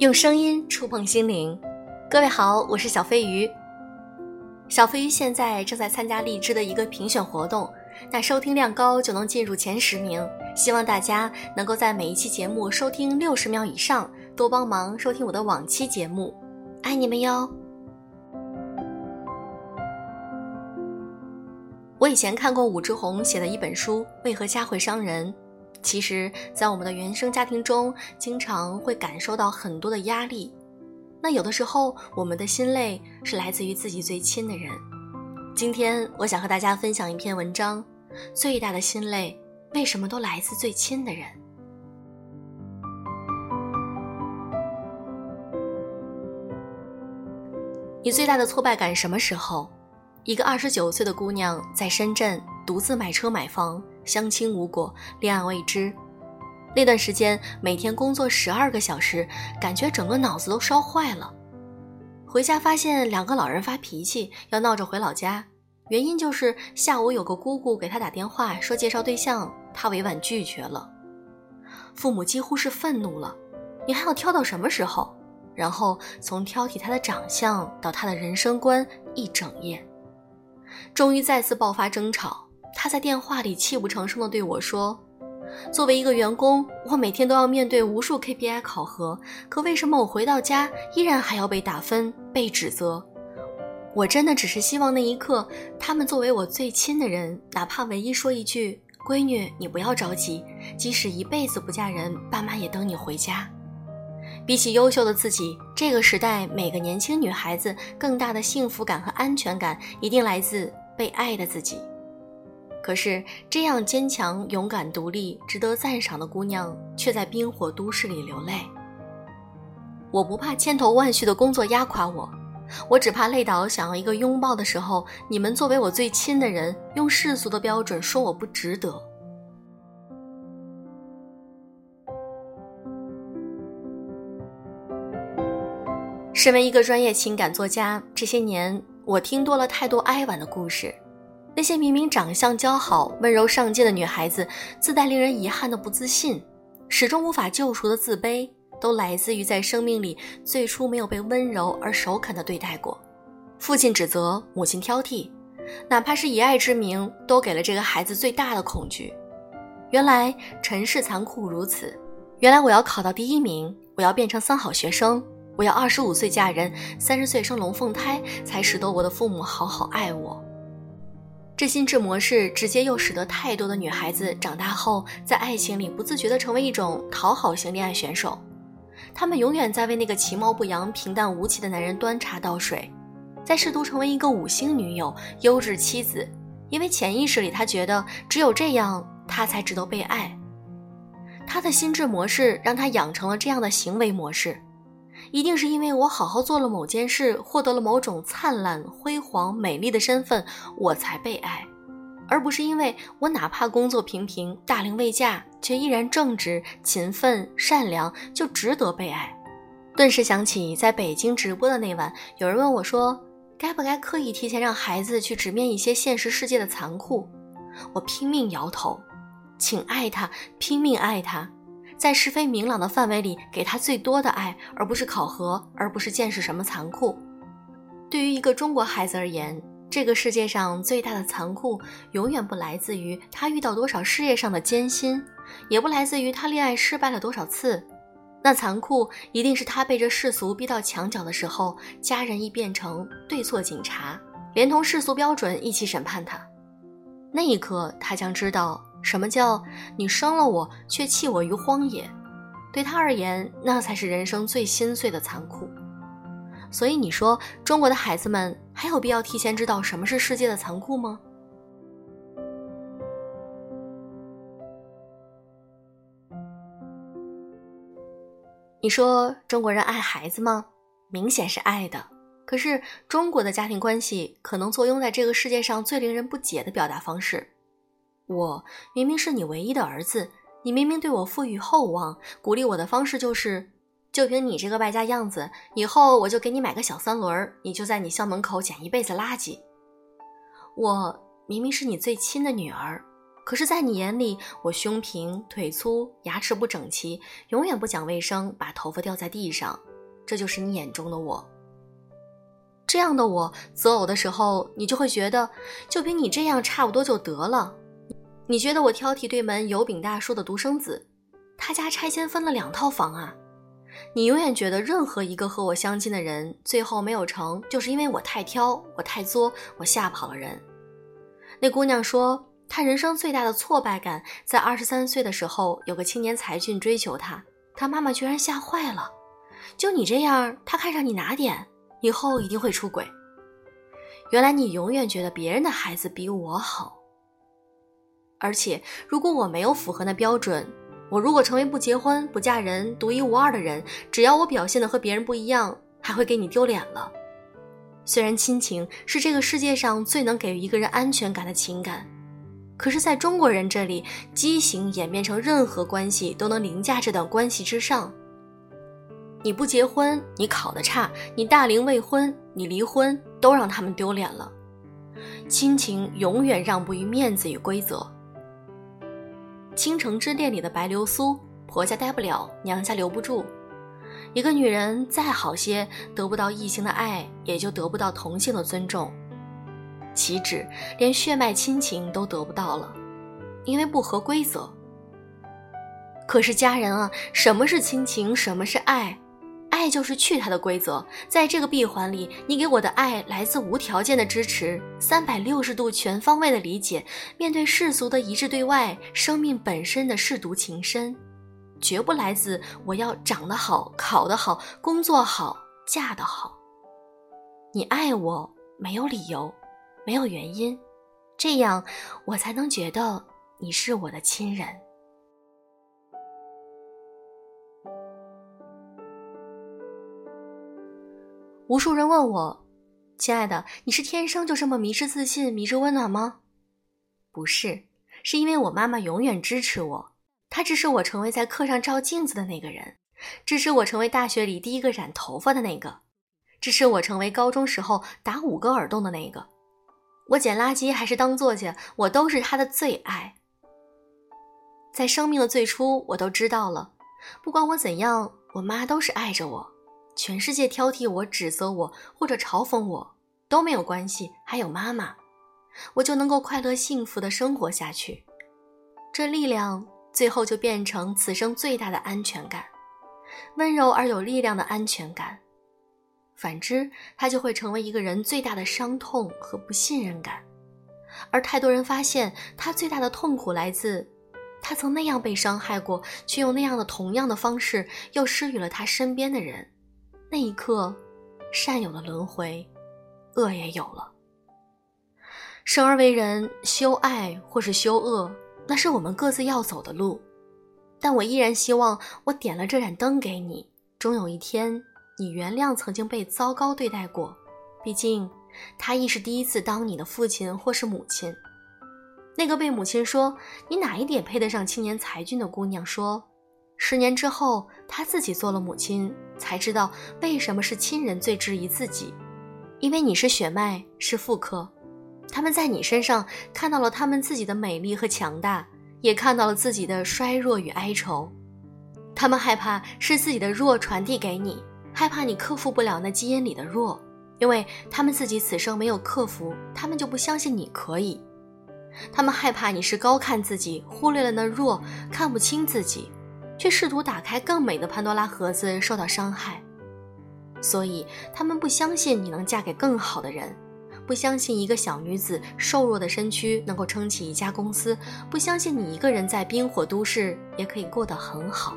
用声音触碰心灵，各位好，我是小飞鱼。小飞鱼现在正在参加荔枝的一个评选活动，那收听量高就能进入前十名。希望大家能够在每一期节目收听六十秒以上，多帮忙收听我的往期节目，爱你们哟！我以前看过武志红写的一本书《为何家会伤人》。其实，在我们的原生家庭中，经常会感受到很多的压力。那有的时候，我们的心累是来自于自己最亲的人。今天，我想和大家分享一篇文章：最大的心累，为什么都来自最亲的人？你最大的挫败感什么时候？一个二十九岁的姑娘在深圳独自买车买房。相亲无果，恋爱未知，那段时间每天工作十二个小时，感觉整个脑子都烧坏了。回家发现两个老人发脾气，要闹着回老家，原因就是下午有个姑姑给他打电话说介绍对象，他委婉拒绝了。父母几乎是愤怒了，你还要挑到什么时候？然后从挑剔他的长相到他的人生观一整夜，终于再次爆发争吵。他在电话里泣不成声地对我说：“作为一个员工，我每天都要面对无数 KPI 考核，可为什么我回到家依然还要被打分、被指责？我真的只是希望那一刻，他们作为我最亲的人，哪怕唯一说一句‘闺女，你不要着急，即使一辈子不嫁人，爸妈也等你回家’。比起优秀的自己，这个时代每个年轻女孩子更大的幸福感和安全感，一定来自被爱的自己。”可是，这样坚强、勇敢、独立、值得赞赏的姑娘，却在冰火都市里流泪。我不怕千头万绪的工作压垮我，我只怕累倒想要一个拥抱的时候，你们作为我最亲的人，用世俗的标准说我不值得。身为一个专业情感作家，这些年我听多了太多哀婉的故事。那些明明长相姣好、温柔上进的女孩子，自带令人遗憾的不自信，始终无法救赎的自卑，都来自于在生命里最初没有被温柔而首肯的对待过。父亲指责，母亲挑剔，哪怕是以爱之名，都给了这个孩子最大的恐惧。原来尘世残酷如此，原来我要考到第一名，我要变成三好学生，我要二十五岁嫁人，三十岁生龙凤胎，才使得我的父母好好爱我。这心智模式直接又使得太多的女孩子长大后，在爱情里不自觉地成为一种讨好型恋爱选手。她们永远在为那个其貌不扬、平淡无奇的男人端茶倒水，在试图成为一个五星女友、优质妻子，因为潜意识里她觉得只有这样，她才值得被爱。她的心智模式让她养成了这样的行为模式。一定是因为我好好做了某件事，获得了某种灿烂、辉煌、美丽的身份，我才被爱，而不是因为我哪怕工作平平、大龄未嫁，却依然正直、勤奋、善良，就值得被爱。顿时想起在北京直播的那晚，有人问我说：“该不该刻意提前让孩子去直面一些现实世界的残酷？”我拼命摇头，请爱他，拼命爱他。在是非明朗的范围里，给他最多的爱，而不是考核，而不是见识什么残酷。对于一个中国孩子而言，这个世界上最大的残酷，永远不来自于他遇到多少事业上的艰辛，也不来自于他恋爱失败了多少次。那残酷一定是他被这世俗逼到墙角的时候，家人一变成对错警察，连同世俗标准一起审判他。那一刻，他将知道。什么叫你生了我却弃我于荒野？对他而言，那才是人生最心碎的残酷。所以你说，中国的孩子们还有必要提前知道什么是世界的残酷吗？你说中国人爱孩子吗？明显是爱的。可是中国的家庭关系可能坐拥在这个世界上最令人不解的表达方式。我明明是你唯一的儿子，你明明对我赋予厚望，鼓励我的方式就是，就凭你这个败家样子，以后我就给你买个小三轮，你就在你校门口捡一辈子垃圾。我明明是你最亲的女儿，可是，在你眼里，我胸平腿粗，牙齿不整齐，永远不讲卫生，把头发掉在地上，这就是你眼中的我。这样的我择偶的时候，你就会觉得，就凭你这样差不多就得了。你觉得我挑剔对门油饼大叔的独生子，他家拆迁分了两套房啊？你永远觉得任何一个和我相亲的人最后没有成，就是因为我太挑，我太作，我吓跑了人。那姑娘说，她人生最大的挫败感在二十三岁的时候，有个青年才俊追求她，她妈妈居然吓坏了。就你这样，他看上你哪点？以后一定会出轨。原来你永远觉得别人的孩子比我好，而且如果我没有符合那标准，我如果成为不结婚、不嫁人、独一无二的人，只要我表现的和别人不一样，还会给你丢脸了。虽然亲情是这个世界上最能给予一个人安全感的情感，可是在中国人这里，畸形演变成任何关系都能凌驾这段关系之上。你不结婚，你考得差，你大龄未婚，你离婚，都让他们丢脸了。亲情永远让步于面子与规则。《倾城之恋》里的白流苏，婆家待不了，娘家留不住。一个女人再好些，得不到异性的爱，也就得不到同性的尊重。岂止连血脉亲情都得不到了，因为不合规则。可是家人啊，什么是亲情？什么是爱？爱就是去他的规则，在这个闭环里，你给我的爱来自无条件的支持，三百六十度全方位的理解，面对世俗的一致对外，生命本身的舐犊情深，绝不来自我要长得好、考得好、工作好、嫁得好。你爱我没有理由，没有原因，这样我才能觉得你是我的亲人。无数人问我：“亲爱的，你是天生就这么迷之自信、迷之温暖吗？”不是，是因为我妈妈永远支持我，她支持我成为在课上照镜子的那个人，支持我成为大学里第一个染头发的那个，支持我成为高中时候打五个耳洞的那个。我捡垃圾还是当作家，我都是她的最爱。在生命的最初，我都知道了，不管我怎样，我妈都是爱着我。全世界挑剔我、指责我或者嘲讽我都没有关系，还有妈妈，我就能够快乐幸福的生活下去。这力量最后就变成此生最大的安全感，温柔而有力量的安全感。反之，它就会成为一个人最大的伤痛和不信任感。而太多人发现，他最大的痛苦来自，他曾那样被伤害过，却用那样的同样的方式又施予了他身边的人。那一刻，善有了轮回，恶也有了。生而为人，修爱或是修恶，那是我们各自要走的路。但我依然希望，我点了这盏灯给你，终有一天，你原谅曾经被糟糕对待过。毕竟，他亦是第一次当你的父亲或是母亲。那个被母亲说你哪一点配得上青年才俊的姑娘说。十年之后，她自己做了母亲，才知道为什么是亲人最质疑自己，因为你是血脉，是妇科，他们在你身上看到了他们自己的美丽和强大，也看到了自己的衰弱与哀愁，他们害怕是自己的弱传递给你，害怕你克服不了那基因里的弱，因为他们自己此生没有克服，他们就不相信你可以，他们害怕你是高看自己，忽略了那弱，看不清自己。却试图打开更美的潘多拉盒子，受到伤害，所以他们不相信你能嫁给更好的人，不相信一个小女子瘦弱的身躯能够撑起一家公司，不相信你一个人在冰火都市也可以过得很好。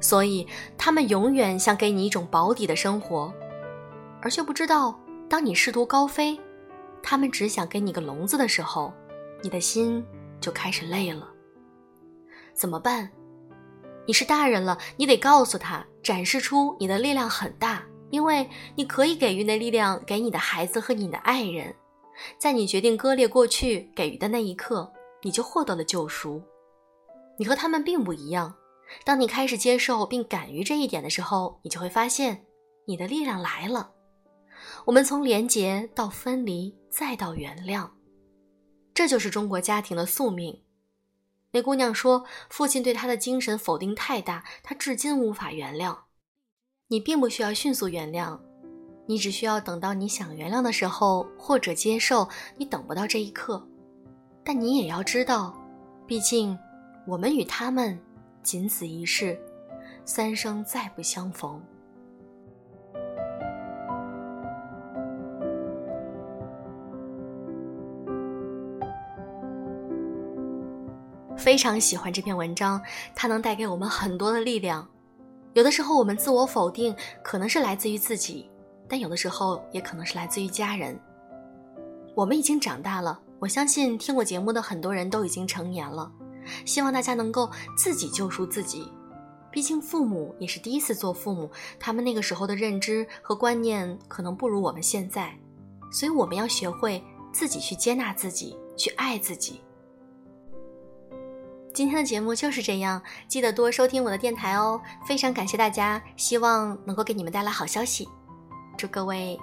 所以他们永远想给你一种保底的生活，而却不知道，当你试图高飞，他们只想给你个笼子的时候，你的心就开始累了。怎么办？你是大人了，你得告诉他，展示出你的力量很大，因为你可以给予那力量给你的孩子和你的爱人。在你决定割裂过去给予的那一刻，你就获得了救赎。你和他们并不一样。当你开始接受并敢于这一点的时候，你就会发现，你的力量来了。我们从连结到分离，再到原谅，这就是中国家庭的宿命。那姑娘说：“父亲对她的精神否定太大，她至今无法原谅。你并不需要迅速原谅，你只需要等到你想原谅的时候，或者接受你等不到这一刻。但你也要知道，毕竟我们与他们仅此一世，三生再不相逢。非常喜欢这篇文章，它能带给我们很多的力量。有的时候，我们自我否定可能是来自于自己，但有的时候也可能是来自于家人。我们已经长大了，我相信听过节目的很多人都已经成年了。希望大家能够自己救赎自己，毕竟父母也是第一次做父母，他们那个时候的认知和观念可能不如我们现在，所以我们要学会自己去接纳自己，去爱自己。今天的节目就是这样，记得多收听我的电台哦！非常感谢大家，希望能够给你们带来好消息，祝各位。